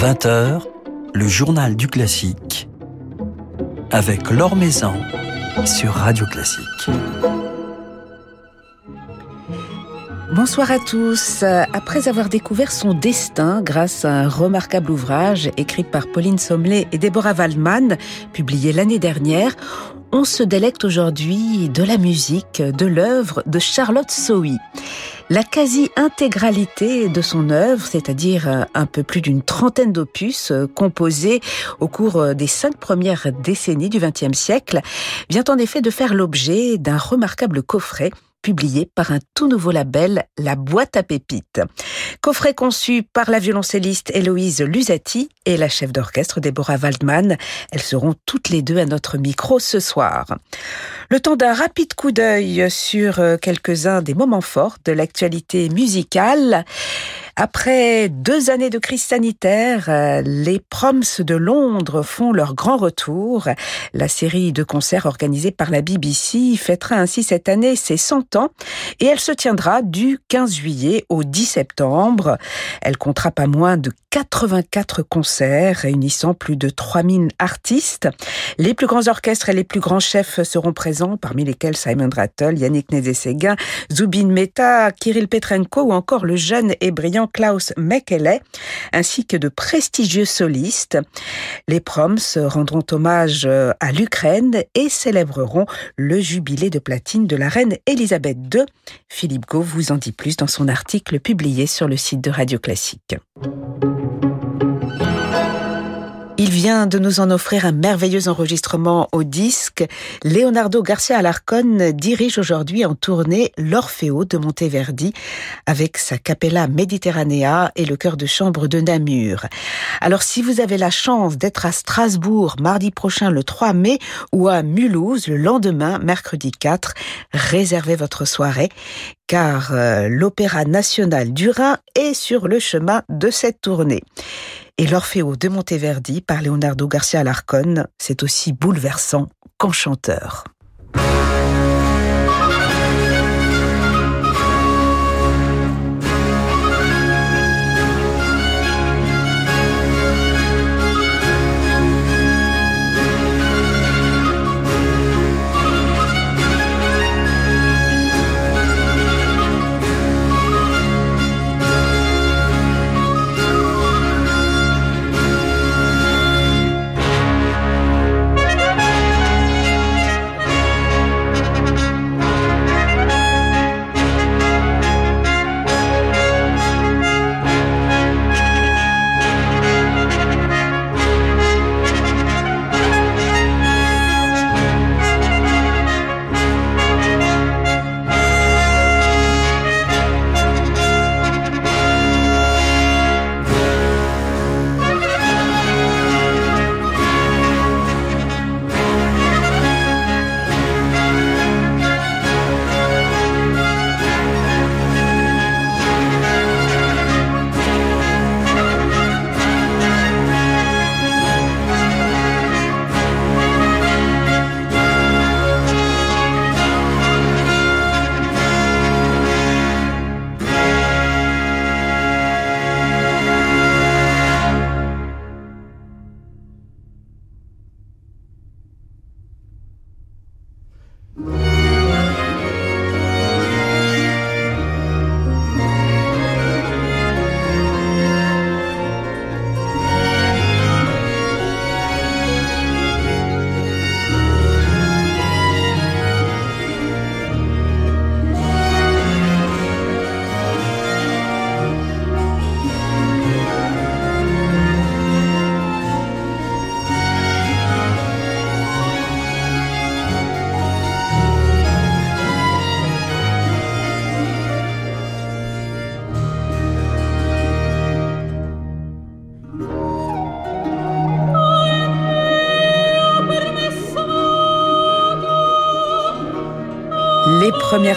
20h, le journal du classique avec Laure Maison sur Radio Classique. Bonsoir à tous. Après avoir découvert son destin grâce à un remarquable ouvrage écrit par Pauline Sommelet et Deborah Waldman, publié l'année dernière, on se délecte aujourd'hui de la musique, de l'œuvre de Charlotte Sohi. La quasi-intégralité de son œuvre, c'est-à-dire un peu plus d'une trentaine d'opus composés au cours des cinq premières décennies du XXe siècle, vient en effet de faire l'objet d'un remarquable coffret publié par un tout nouveau label, La Boîte à Pépites. Coffret conçu par la violoncelliste Héloïse Lusati et la chef d'orchestre Deborah Waldman. Elles seront toutes les deux à notre micro ce soir. Le temps d'un rapide coup d'œil sur euh, quelques-uns des moments forts de l'actualité musicale. Après deux années de crise sanitaire, euh, les Proms de Londres font leur grand retour. La série de concerts organisée par la BBC fêtera ainsi cette année ses 100 ans et elle se tiendra du 15 juillet au 10 septembre. Elle comptera pas moins de 84 concerts réunissant plus de 3000 artistes. Les plus grands orchestres et les plus grands chefs seront présents, parmi lesquels Simon Rattle, Yannick Nézé-Séguin, Zubin Mehta, Kirill Petrenko ou encore le jeune et brillant Klaus Mekele, ainsi que de prestigieux solistes. Les proms rendront hommage euh, à l'Ukraine et célébreront le jubilé de platine de la reine Elisabeth II. Philippe Gau vous en dit plus dans son article publié sur le site de Radio Classique. Il vient de nous en offrir un merveilleux enregistrement au disque. Leonardo Garcia Alarcón dirige aujourd'hui en tournée l'Orfeo de Monteverdi avec sa Capella Mediterranea et le chœur de chambre de Namur. Alors si vous avez la chance d'être à Strasbourg mardi prochain le 3 mai ou à Mulhouse le lendemain mercredi 4, réservez votre soirée car euh, l'Opéra national du Rhin est sur le chemin de cette tournée. Et l'Orfeo de Monteverdi par Leonardo Garcia Alarcón, c'est aussi bouleversant qu'enchanteur.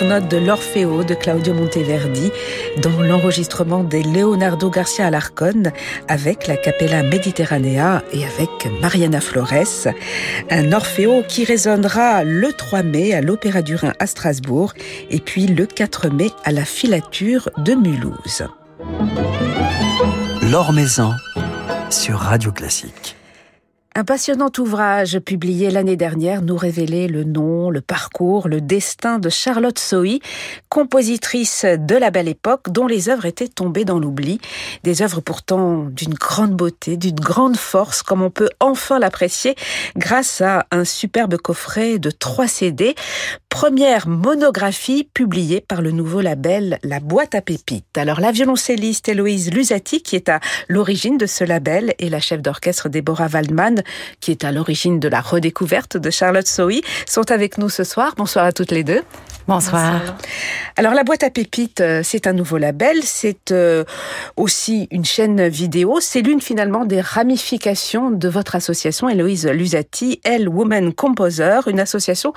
Note de l'Orfeo de Claudio Monteverdi dans l'enregistrement des Leonardo Garcia Alarcón avec la Capella Mediterranea et avec Mariana Flores. Un Orfeo qui résonnera le 3 mai à l'Opéra du Rhin à Strasbourg et puis le 4 mai à la Filature de Mulhouse. L'Or Maison sur Radio Classique. Un passionnant ouvrage publié l'année dernière nous révélait le nom, le parcours, le destin de Charlotte Sohi, compositrice de la belle époque dont les œuvres étaient tombées dans l'oubli. Des œuvres pourtant d'une grande beauté, d'une grande force, comme on peut enfin l'apprécier grâce à un superbe coffret de trois CD. Première monographie publiée par le nouveau label La Boîte à Pépites. Alors la violoncelliste Héloïse Lusati, qui est à l'origine de ce label, et la chef d'orchestre Déborah Waldman, qui est à l'origine de la redécouverte de Charlotte Sohi, sont avec nous ce soir. Bonsoir à toutes les deux. Bonsoir. Alors la boîte à pépites, euh, c'est un nouveau label, c'est euh, aussi une chaîne vidéo, c'est l'une finalement des ramifications de votre association Héloïse Lusati, Elle Woman Composer, une association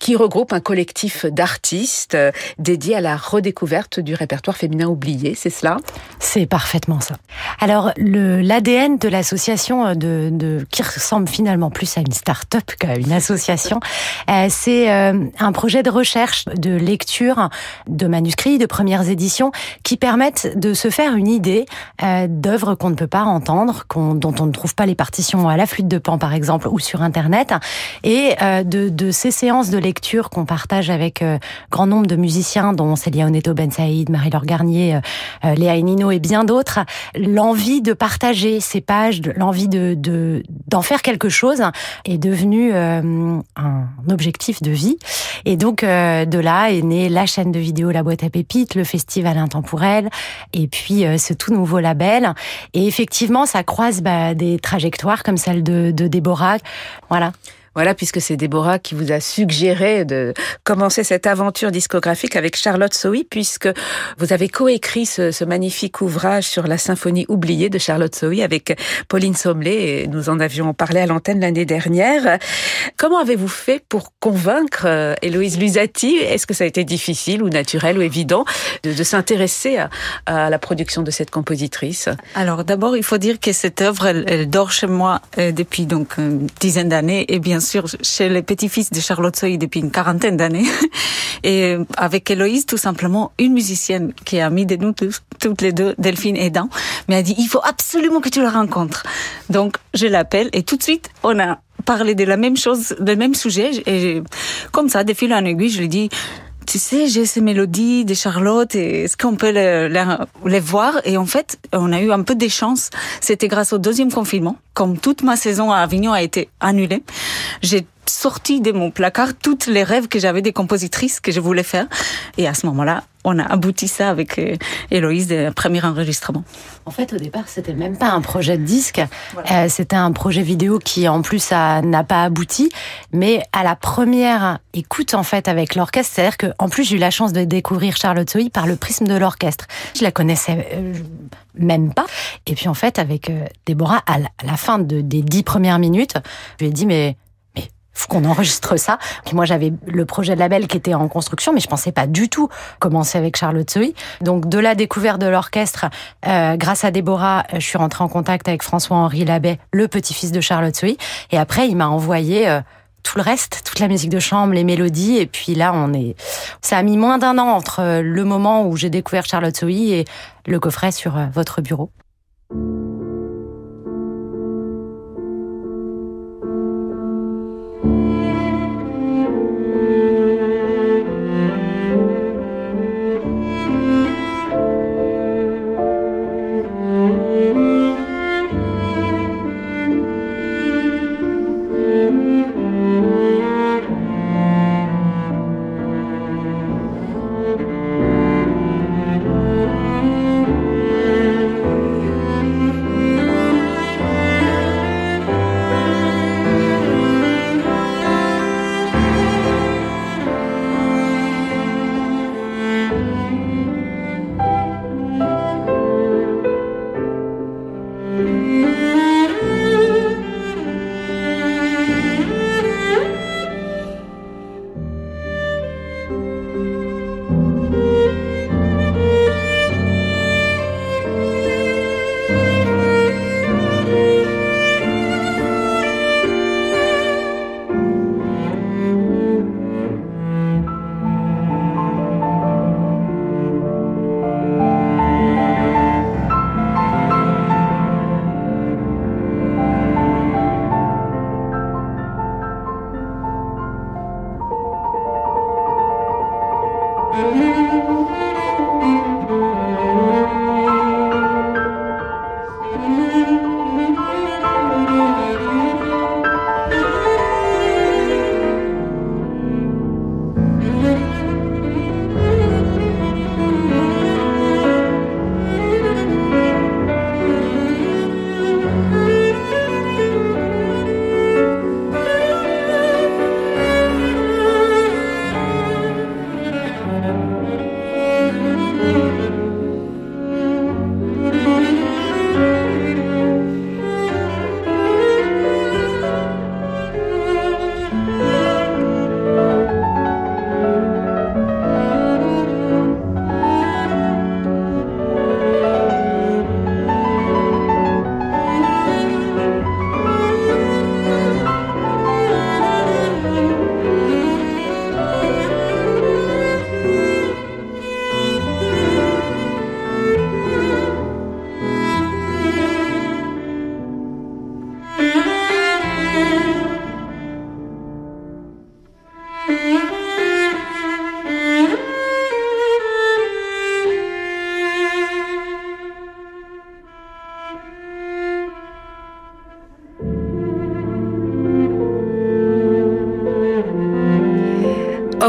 qui regroupe un collectif d'artistes euh, dédiés à la redécouverte du répertoire féminin oublié, c'est cela? C'est parfaitement ça. Alors, l'ADN de l'association, euh, de, de, qui ressemble finalement plus à une start-up qu'à une association, euh, c'est un projet de recherche, de lecture de manuscrits, de premières éditions, qui permettent de se faire une idée d'œuvres qu'on ne peut pas entendre, dont on ne trouve pas les partitions à la flûte de pan, par exemple, ou sur Internet, et de, de ces séances de lecture qu'on partage avec euh, grand nombre de musiciens, dont Célia Oneto Ben Saïd, Marie-Laure Garnier, euh, euh, Léa Enino et bien d'autres, l'envie de partager ces pages, l'envie de d'en faire quelque chose est devenu un objectif de vie. Et donc de là est née la chaîne de vidéo La Boîte à Pépites, le festival intemporel, et puis ce tout nouveau label. Et effectivement, ça croise bah, des trajectoires comme celle de, de Déborah. Voilà. Voilà, puisque c'est Déborah qui vous a suggéré de commencer cette aventure discographique avec Charlotte Sohi, puisque vous avez coécrit ce, ce, magnifique ouvrage sur la symphonie oubliée de Charlotte Sohi avec Pauline Sommelet, et nous en avions parlé à l'antenne l'année dernière. Comment avez-vous fait pour convaincre euh, Héloïse Lusati Est-ce que ça a été difficile ou naturel ou évident de, s'intéresser à, la production de cette compositrice? Alors d'abord, il faut dire que cette œuvre, elle, elle dort chez moi euh, depuis donc une dizaine d'années, et bien sûr chez les petits-fils de Charlotte Soy depuis une quarantaine d'années. Et avec Héloïse, tout simplement, une musicienne qui est amie de nous toutes les deux, Delphine et Dan, mais a dit, il faut absolument que tu la rencontres. Donc, je l'appelle et tout de suite, on a parlé de la même chose, du même sujet. Et comme ça, de fil en aiguille, je lui dis, tu sais, j'ai ces mélodies de Charlotte et est-ce qu'on peut les, les, les, voir? Et en fait, on a eu un peu des chances. C'était grâce au deuxième confinement. Comme toute ma saison à Avignon a été annulée, j'ai sorti de mon placard toutes les rêves que j'avais des compositrices que je voulais faire. Et à ce moment-là, on a abouti ça avec euh, Héloïse des premiers enregistrements. En fait, au départ, c'était même pas un projet de disque, voilà. euh, c'était un projet vidéo qui, en plus, n'a pas abouti. Mais à la première écoute, en fait, avec l'orchestre, c'est-à-dire que, en plus, j'ai eu la chance de découvrir Charlotte Sohi par le prisme de l'orchestre. Je la connaissais euh, même pas. Et puis, en fait, avec euh, Déborah, à la, à la fin de, des dix premières minutes, je lui ai dit, mais faut qu'on enregistre ça. Moi, j'avais le projet de label qui était en construction, mais je pensais pas du tout commencer avec Charlotte Sohi. Donc, de la découverte de l'orchestre, euh, grâce à Déborah, je suis rentrée en contact avec François-Henri Labbé, le petit-fils de Charlotte Sohi. Et après, il m'a envoyé euh, tout le reste, toute la musique de chambre, les mélodies. Et puis là, on est. Ça a mis moins d'un an entre le moment où j'ai découvert Charlotte Sohi et le coffret sur euh, votre bureau.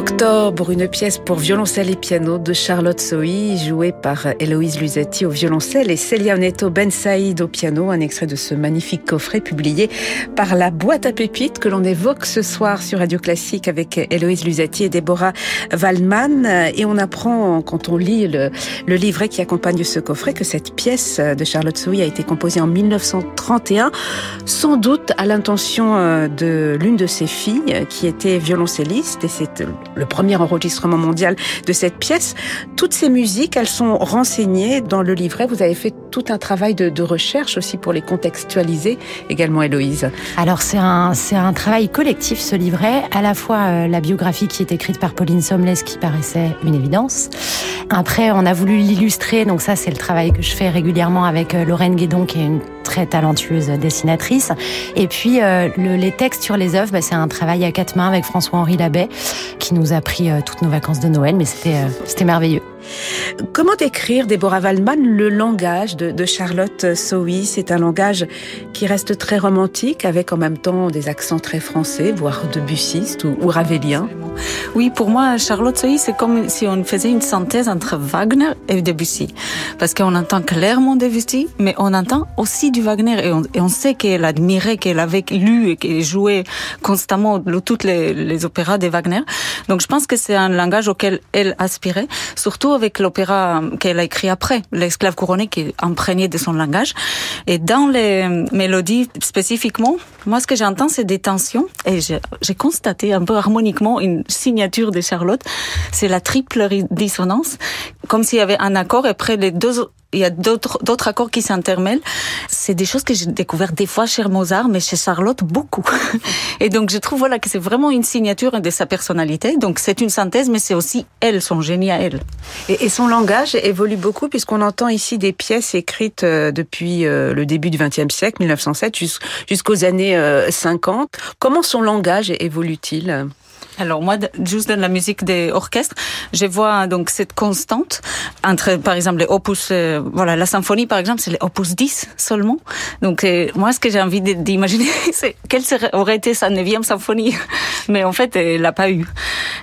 Octobre, une pièce pour violoncelle et piano de Charlotte Sohi, jouée par Héloïse Luzetti au violoncelle et Celia Oneto Ben Saïd au piano, un extrait de ce magnifique coffret publié par la boîte à pépites que l'on évoque ce soir sur Radio Classique avec Héloïse Luzetti et Déborah Waldman. Et on apprend, quand on lit le, livret qui accompagne ce coffret, que cette pièce de Charlotte Sohi a été composée en 1931, sans doute à l'intention euh, de l'une de ses filles, qui était violoncelliste, le premier enregistrement mondial de cette pièce. Toutes ces musiques, elles sont renseignées dans le livret. Vous avez fait tout un travail de, recherche aussi pour les contextualiser, également Héloïse. Alors c'est un, c'est un travail collectif ce livret, à la fois euh, la biographie qui est écrite par Pauline Somles qui paraissait une évidence. Après on a voulu l'illustrer, donc ça c'est le travail que je fais régulièrement avec euh, Lorraine Guédon qui est une très talentueuse dessinatrice. Et puis euh, le, les textes sur les œuvres, bah, c'est un travail à quatre mains avec François-Henri Labbé qui nous a pris euh, toutes nos vacances de Noël, mais c'était euh, c'était merveilleux. Comment décrire, Déborah Waldman, le langage de, de Charlotte Sohi? C'est un langage qui reste très romantique, avec en même temps des accents très français, voire debussistes ou, ou ravélien. Oui, pour moi, Charlotte Sohi, c'est comme si on faisait une synthèse entre Wagner et Debussy. Parce qu'on entend clairement Debussy, mais on entend aussi du Wagner. Et on, sait qu'elle admirait, qu'elle avait lu et qu'elle jouait constamment toutes les, les opéras de Wagner. Donc je pense que c'est un langage auquel elle aspirait, surtout avec l'opéra qu'elle a écrit après, L'esclave couronné, qui est imprégné de son langage. Et dans les mélodies spécifiquement, moi ce que j'entends, c'est des tensions. Et j'ai constaté un peu harmoniquement une signature de Charlotte, c'est la triple dissonance, comme s'il y avait un accord et après les deux il y a d'autres accords qui s'intermêlent. C'est des choses que j'ai découvert des fois chez Mozart, mais chez Charlotte beaucoup. Et donc je trouve voilà que c'est vraiment une signature de sa personnalité. Donc c'est une synthèse, mais c'est aussi elle, son génie à elle. Et, et son langage évolue beaucoup puisqu'on entend ici des pièces écrites depuis le début du XXe siècle, 1907, jusqu'aux années 50. Comment son langage évolue-t-il? Alors moi, juste dans la musique des orchestres, je vois donc cette constante entre, par exemple, les opus, euh, voilà, la symphonie par exemple, c'est les opus 10 seulement. Donc euh, moi, ce que j'ai envie d'imaginer, c'est quelle serait, aurait été sa neuvième symphonie, mais en fait, elle l'a pas eu.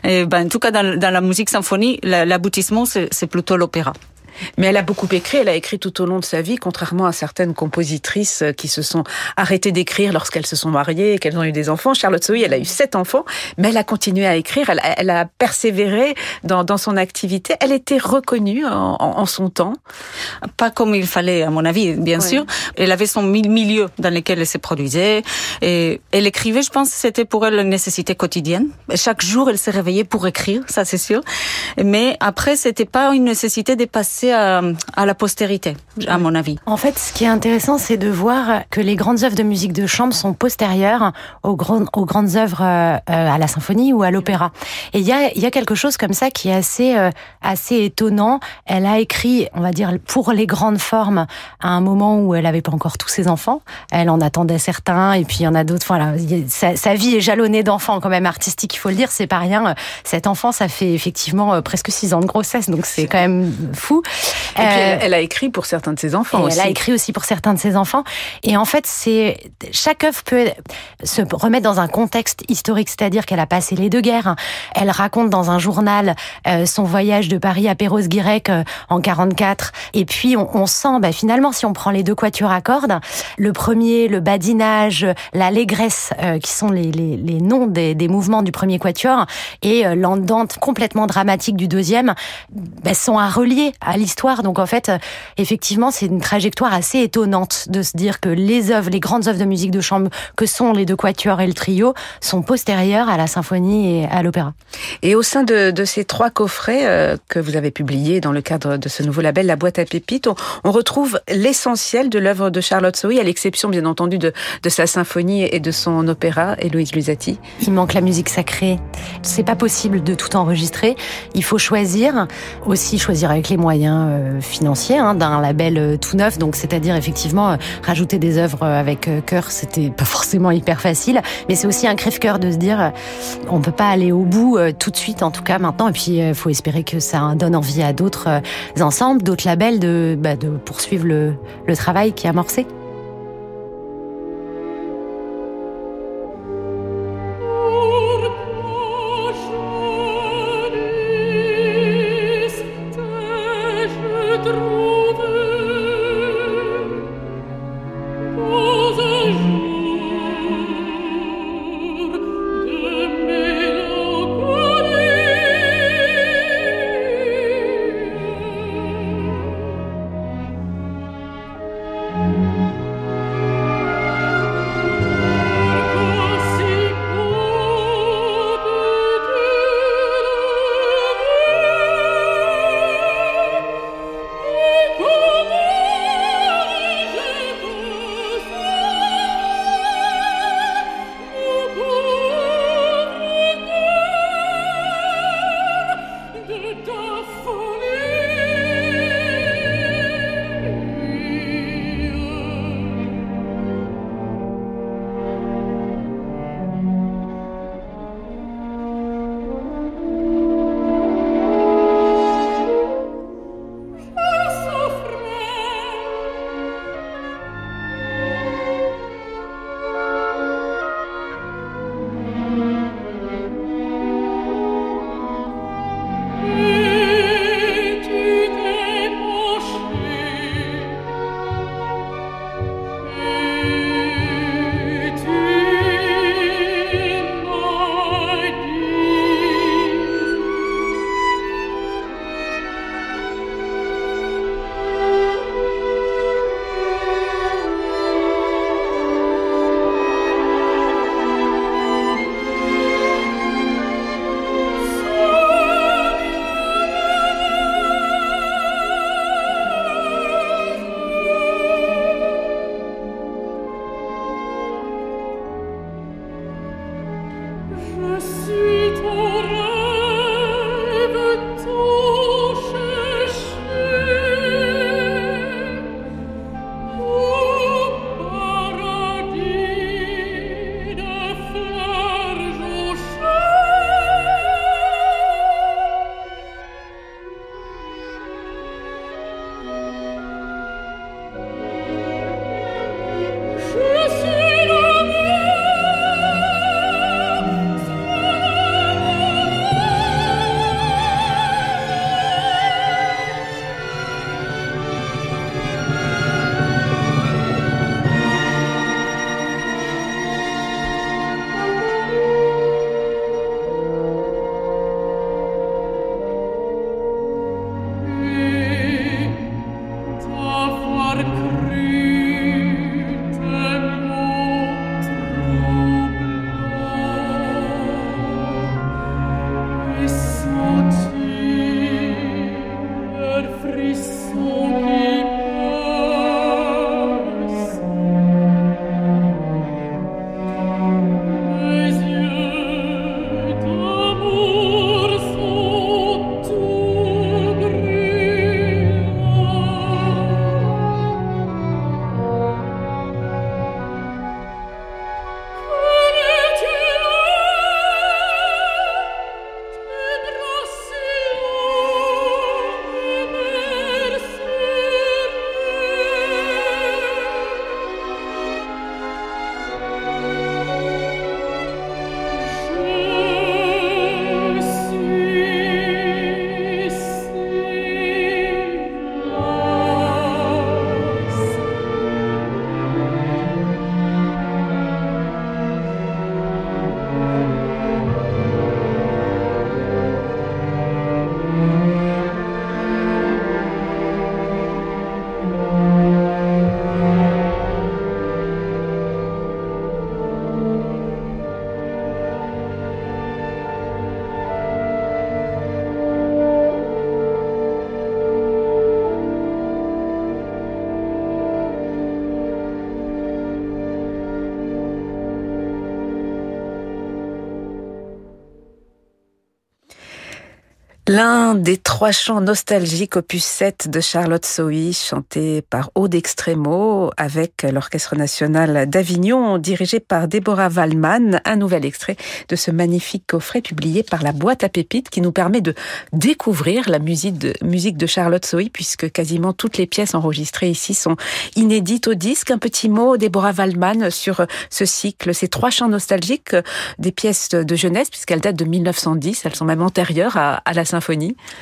Et ben, en tout cas, dans, dans la musique symphonie, l'aboutissement, c'est plutôt l'opéra. Mais elle a beaucoup écrit, elle a écrit tout au long de sa vie, contrairement à certaines compositrices qui se sont arrêtées d'écrire lorsqu'elles se sont mariées et qu'elles ont eu des enfants. Charlotte Sohi, elle a eu sept enfants, mais elle a continué à écrire, elle, elle a persévéré dans, dans, son activité. Elle était reconnue en, en, son temps. Pas comme il fallait, à mon avis, bien ouais. sûr. Elle avait son milieu dans lequel elle se produisait. Et elle écrivait, je pense, c'était pour elle une nécessité quotidienne. Chaque jour, elle se réveillait pour écrire, ça c'est sûr. Mais après, c'était pas une nécessité de passer à, la postérité, à mon avis. En fait, ce qui est intéressant, c'est de voir que les grandes œuvres de musique de chambre sont postérieures aux, grandes, aux grandes œuvres euh, à la symphonie ou à l'opéra. Et il y a, y a quelque chose comme ça qui est assez, euh, assez étonnant. Elle a écrit, on va dire, pour les grandes formes, à un moment où elle n'avait pas encore tous ses enfants. Elle en attendait certains, et puis il y en a d'autres. Voilà, sa, sa vie est jalonnée d'enfants, quand même artistique, il faut le dire. C'est pas rien. Cet enfant, ça fait effectivement euh, presque six ans de grossesse, donc c'est quand même fou. Et euh, puis elle, elle, a écrit pour certains de ses enfants aussi. Elle a écrit aussi pour certains de ses enfants. Et en fait, c'est chaque œuvre peut se remettre dans un contexte historique, c'est-à-dire qu'elle a passé les deux guerres. Elle raconte dans un journal euh, son voyage de Paris à Perros-Guirec euh, en 44. Et puis on, on sent, bah, finalement, si on prend les deux quatuors à cordes, le premier, le badinage, l'allégresse, euh, qui sont les, les, les noms des, des, mouvements du premier quatuor, et euh, l'andante complètement dramatique du deuxième, bah, sont à relier à l'histoire. Donc en fait, effectivement, c'est une trajectoire assez étonnante de se dire que les œuvres, les grandes œuvres de musique de chambre que sont les deux quatuors et le trio sont postérieures à la symphonie et à l'opéra. Et au sein de, de, ces trois coffrets euh, que vous avez publiés dans le cadre de ce nouveau label, La boîte à pépites, on, on retrouve l'essentiel de l'œuvre de Charlotte Sohi, à l'exception bien entendu de, de, sa symphonie et de son opéra, Héloïse Luzzati. Il manque la musique sacrée. C'est pas possible de tout enregistrer. Il faut choisir, aussi choisir avec les moyens euh, financiers hein, d'un label euh, tout neuf. Donc c'est-à-dire effectivement euh, rajouter des œuvres avec cœur, c'était pas forcément hyper facile, mais c'est aussi un crève-cœur de se dire on peut pas aller au bout tout de suite en tout cas maintenant. Et puis il faut espérer que ça donne envie à d'autres ensembles, d'autres labels de, bah, de poursuivre le, le travail qui est amorcé. L'un des trois chants nostalgiques opus 7 de Charlotte Sohi, chanté par Aude Extremo avec l'Orchestre national d'Avignon, dirigé par Deborah Wallman. Un nouvel extrait de ce magnifique coffret publié par la boîte à pépites qui nous permet de découvrir la musique de, Charlotte Sohi puisque quasiment toutes les pièces enregistrées ici sont inédites au disque. Un petit mot, Deborah Wallman, sur ce cycle, ces trois chants nostalgiques, des pièces de jeunesse puisqu'elles datent de 1910, elles sont même antérieures à la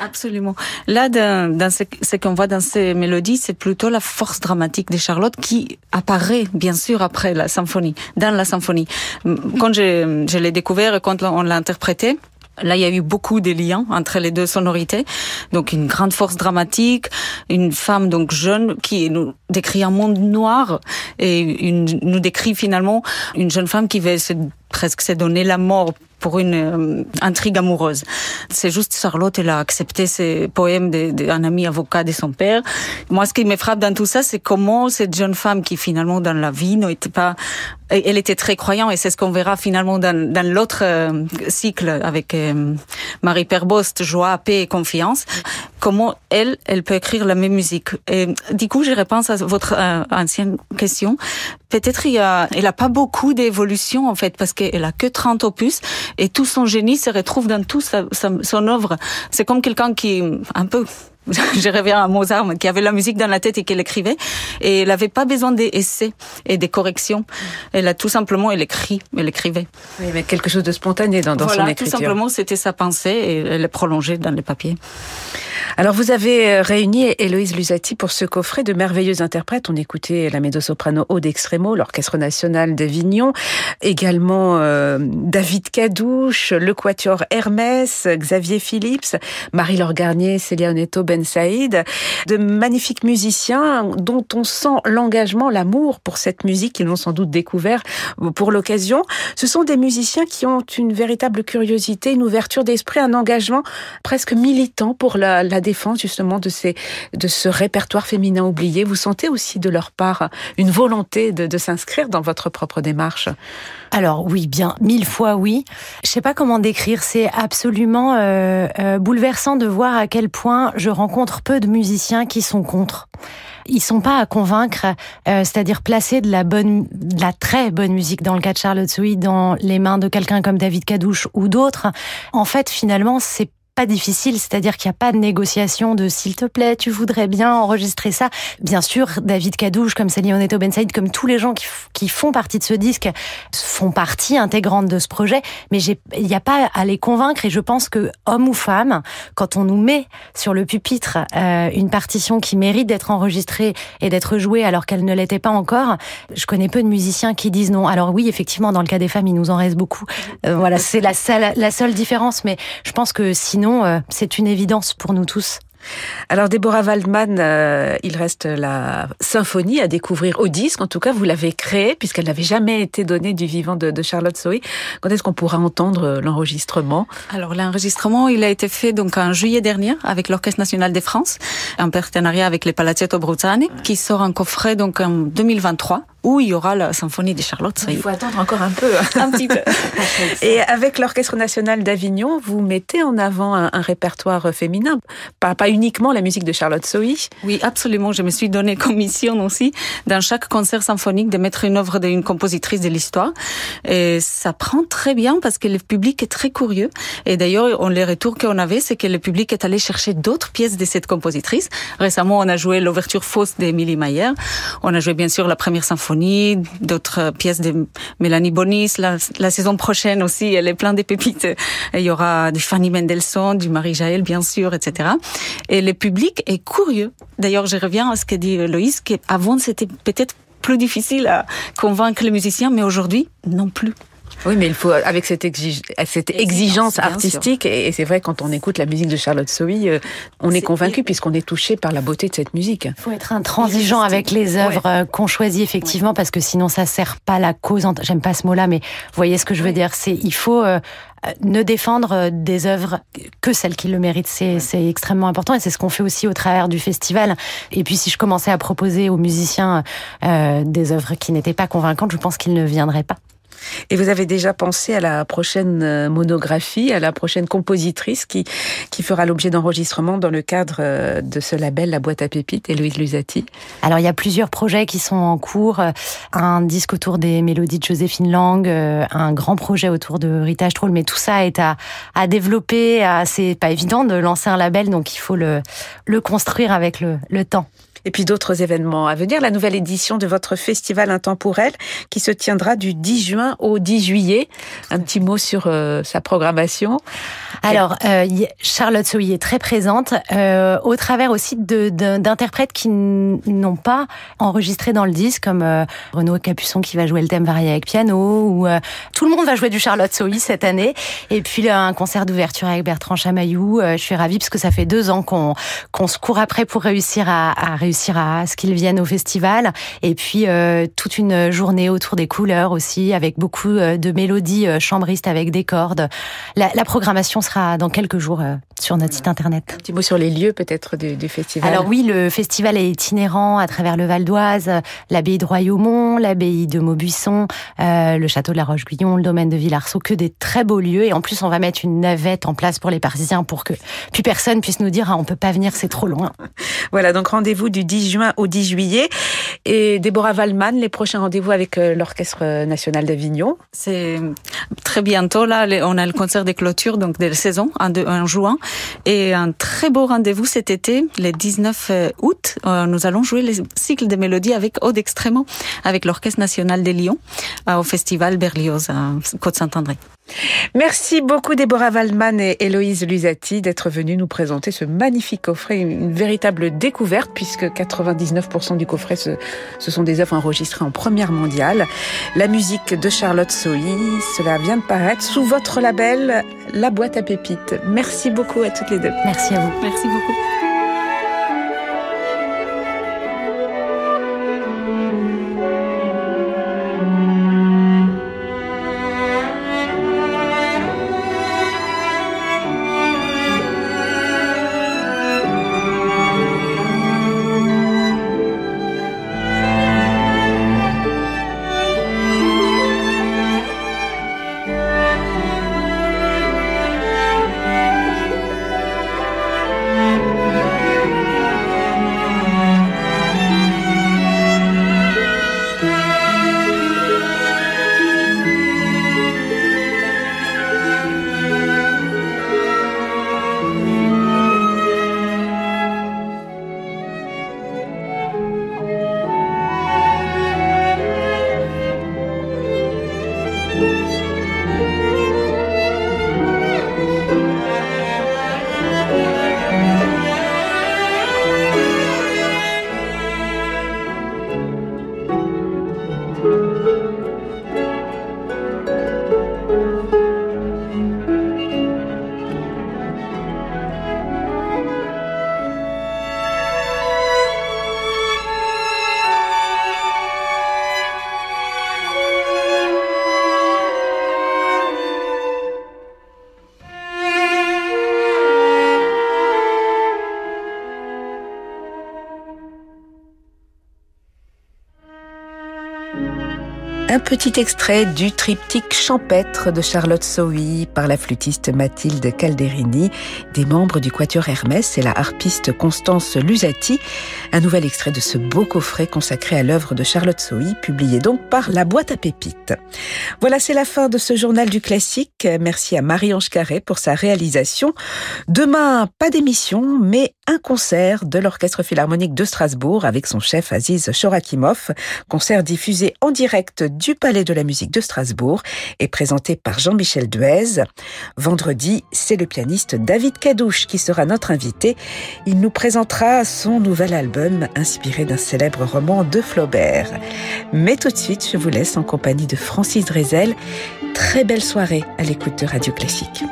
Absolument. Là, dans, dans ce, ce qu'on voit dans ces mélodies, c'est plutôt la force dramatique de Charlotte qui apparaît, bien sûr, après la symphonie, dans la symphonie. Quand je, je l'ai découvert et quand on l'a interprété, Là, il y a eu beaucoup de liens entre les deux sonorités. Donc, une grande force dramatique, une femme donc jeune qui nous décrit un monde noir et une, nous décrit finalement une jeune femme qui veut se, presque se donner la mort pour une euh, intrigue amoureuse. C'est juste Charlotte, elle a accepté ces poèmes d'un ami avocat de son père. Moi, ce qui me frappe dans tout ça, c'est comment cette jeune femme qui finalement dans la vie n'était pas, elle était très croyante et c'est ce qu'on verra finalement dans, l'autre euh, cycle avec euh, Marie Perbost, joie, paix et confiance. Comment elle, elle peut écrire la même musique. Et du coup, je réponds à votre ancienne question. Peut-être il y a, a pas beaucoup d'évolution en fait parce qu'elle a que 30 opus et tout son génie se retrouve dans tout son œuvre. C'est comme quelqu'un qui un peu je reviens à Mozart, qui avait la musique dans la tête et qui l'écrivait. Et elle n'avait pas besoin d'essais et des corrections. Elle a tout simplement, elle écrit, elle écrivait. Oui, mais quelque chose de spontané dans, dans voilà, son écriture. tout simplement, c'était sa pensée et elle est prolongée dans les papiers. Alors, vous avez réuni Héloïse Lusati pour ce coffret de merveilleux interprètes. On écoutait la mezzo-soprano Aude Extremo, l'Orchestre National d'Avignon, également euh, David Cadouche, le Quatuor Hermès, Xavier Phillips, Marie-Laure Garnier, Célia Oneto, Ben Saïd, de magnifiques musiciens dont on sent l'engagement, l'amour pour cette musique qu'ils l'ont sans doute découvert pour l'occasion. Ce sont des musiciens qui ont une véritable curiosité, une ouverture d'esprit, un engagement presque militant pour la, défense justement de ces de ce répertoire féminin oublié. Vous sentez aussi de leur part une volonté de s'inscrire dans votre propre démarche? Alors oui, bien mille fois oui. Je sais pas comment décrire. C'est absolument euh, euh, bouleversant de voir à quel point je rencontre peu de musiciens qui sont contre. Ils sont pas à convaincre, euh, c'est-à-dire placer de la bonne, de la très bonne musique dans le cas de Charlotte Soui dans les mains de quelqu'un comme David Cadouche ou d'autres. En fait, finalement, c'est pas difficile, c'est-à-dire qu'il n'y a pas de négociation de s'il te plaît, tu voudrais bien enregistrer ça. Bien sûr, David Cadouche, comme Céline Ben Saïd, comme tous les gens qui, qui, font partie de ce disque, font partie intégrante de ce projet, mais il n'y a pas à les convaincre et je pense que, homme ou femme, quand on nous met sur le pupitre euh, une partition qui mérite d'être enregistrée et d'être jouée alors qu'elle ne l'était pas encore, je connais peu de musiciens qui disent non. Alors oui, effectivement, dans le cas des femmes, il nous en reste beaucoup. Euh, voilà, c'est la seule différence, mais je pense que sinon, c'est une évidence pour nous tous. Alors Déborah Waldman, euh, il reste la symphonie à découvrir au disque. En tout cas, vous l'avez créée puisqu'elle n'avait jamais été donnée du vivant de, de Charlotte Sohi. Quand est-ce qu'on pourra entendre euh, l'enregistrement? Alors l'enregistrement, il a été fait donc en juillet dernier avec l'Orchestre national de France, en partenariat avec les Palazzetto Bruzzani, qui sort en coffret donc en 2023 où il y aura la symphonie de Charlotte. Il faut attendre encore un peu. un petit peu. Et avec l'Orchestre national d'Avignon, vous mettez en avant un, un répertoire féminin, pas, pas uniquement la musique de Charlotte Sohi. Oui, absolument. Je me suis donné comme mission aussi, dans chaque concert symphonique, de mettre une œuvre d'une compositrice de l'histoire. Et ça prend très bien parce que le public est très curieux. Et d'ailleurs, on, les retours qu'on avait, c'est que le public est allé chercher d'autres pièces de cette compositrice. Récemment, on a joué l'ouverture fausse d'Emilie Mayer. On a joué bien sûr la première symphonie d'autres pièces de Mélanie Bonis. La, la, saison prochaine aussi, elle est pleine de pépites. Il y aura du Fanny Mendelssohn, du Marie-Jaël, bien sûr, etc. Et le public est curieux. D'ailleurs, je reviens à ce que dit Loïs, qu'avant, c'était peut-être plus difficile à convaincre les musiciens, mais aujourd'hui, non plus. Oui, mais il faut avec cette, exige, cette exigence artistique et c'est vrai quand on écoute la musique de Charlotte Sohi, euh, on est, est convaincu puisqu'on est touché par la beauté de cette musique. Il faut être intransigeant avec les œuvres ouais. qu'on choisit effectivement ouais. parce que sinon ça sert pas la cause. J'aime pas ce mot-là, mais vous voyez ce que je veux dire. C'est il faut euh, ne défendre des œuvres que celles qui le méritent. C'est ouais. extrêmement important et c'est ce qu'on fait aussi au travers du festival. Et puis si je commençais à proposer aux musiciens euh, des œuvres qui n'étaient pas convaincantes, je pense qu'ils ne viendraient pas. Et vous avez déjà pensé à la prochaine monographie, à la prochaine compositrice qui, qui fera l'objet d'enregistrement dans le cadre de ce label La Boîte à Pépites, Héloïse Lusati? Alors, il y a plusieurs projets qui sont en cours. Un disque autour des mélodies de Joséphine Lang, un grand projet autour de Rita Stroll, mais tout ça est à, à développer. C'est pas évident de lancer un label, donc il faut le, le construire avec le, le temps. Et puis d'autres événements à venir. La nouvelle édition de votre festival intemporel qui se tiendra du 10 juin au 10 juillet. Un petit mot sur euh, sa programmation. Alors, euh, Charlotte Sohi est très présente euh, au travers aussi d'interprètes qui n'ont pas enregistré dans le disque, comme Renaud Capuçon qui va jouer le thème varié avec piano, ou tout le monde va jouer du Charlotte Sohi cette année. Et puis un concert d'ouverture avec Bertrand Chamaillou. je suis ravie parce que ça fait deux ans qu'on se court après pour réussir à réussir à ce qu'ils viennent au festival. Et puis toute une journée autour des couleurs aussi, avec beaucoup de mélodies chambristes avec des cordes. La, la programmation sera dans quelques jours euh, sur notre site internet. Un petit mot sur les lieux peut-être du, du, festival. Alors oui, le festival est itinérant à travers le Val d'Oise, l'abbaye de Royaumont, l'abbaye de Maubuisson, euh, le château de la Roche-Guyon, le domaine de Villarceau, que des très beaux lieux. Et en plus, on va mettre une navette en place pour les Parisiens pour que plus personne puisse nous dire ah, on peut pas venir, c'est trop loin. Voilà, donc rendez-vous du 10 juin au 10 juillet. Et Déborah Wallman, les prochains rendez-vous avec euh, l'Orchestre national d'Avignon. C'est très bientôt là, on a le concert des clôtures donc de la saison en, juin et un très beau rendez-vous cet été, le 19 euh, août. Euh, nous allons jouer les cycles de mélodies avec Aude Extrêmement, avec l'Orchestre national des Lyon, au festival Berlioz Côte-Saint-André. Merci beaucoup Déborah Waldman et Héloïse Lusati d'être venues nous présenter ce magnifique coffret, une véritable découverte puisque 99% du coffret ce, ce, sont des œuvres enregistrées en première mondiale. La musique de Charlotte Sohi, cela vient de paraître sous votre label La boîte à pépites. Merci beaucoup à toutes les deux. Merci à vous. Merci beaucoup. Música Un petit extrait du triptyque champêtre de Charlotte Sohi par la flûtiste Mathilde Calderini, des membres du Quatuor Hermès et la harpiste Constance Lusati. Un nouvel extrait de ce beau coffret consacré à l'œuvre de Charlotte Sohi, publié donc par La Boîte à Pépites. Voilà, c'est la fin de ce journal du classique. Merci à Marie-Ange Carré pour sa réalisation. Demain, pas d'émission, mais un concert de l'Orchestre Philharmonique de Strasbourg avec son chef Aziz Chorakimov. Concert diffusé en direct du Palais de la Musique de Strasbourg et présenté par Jean-Michel Duez. Vendredi, c'est le pianiste David Cadouche qui sera notre invité. Il nous présentera son nouvel album inspiré d'un célèbre roman de Flaubert. Mais tout de suite, je vous laisse en compagnie de Francis Drezel. Très belle soirée à l'écoute de Radio Classique.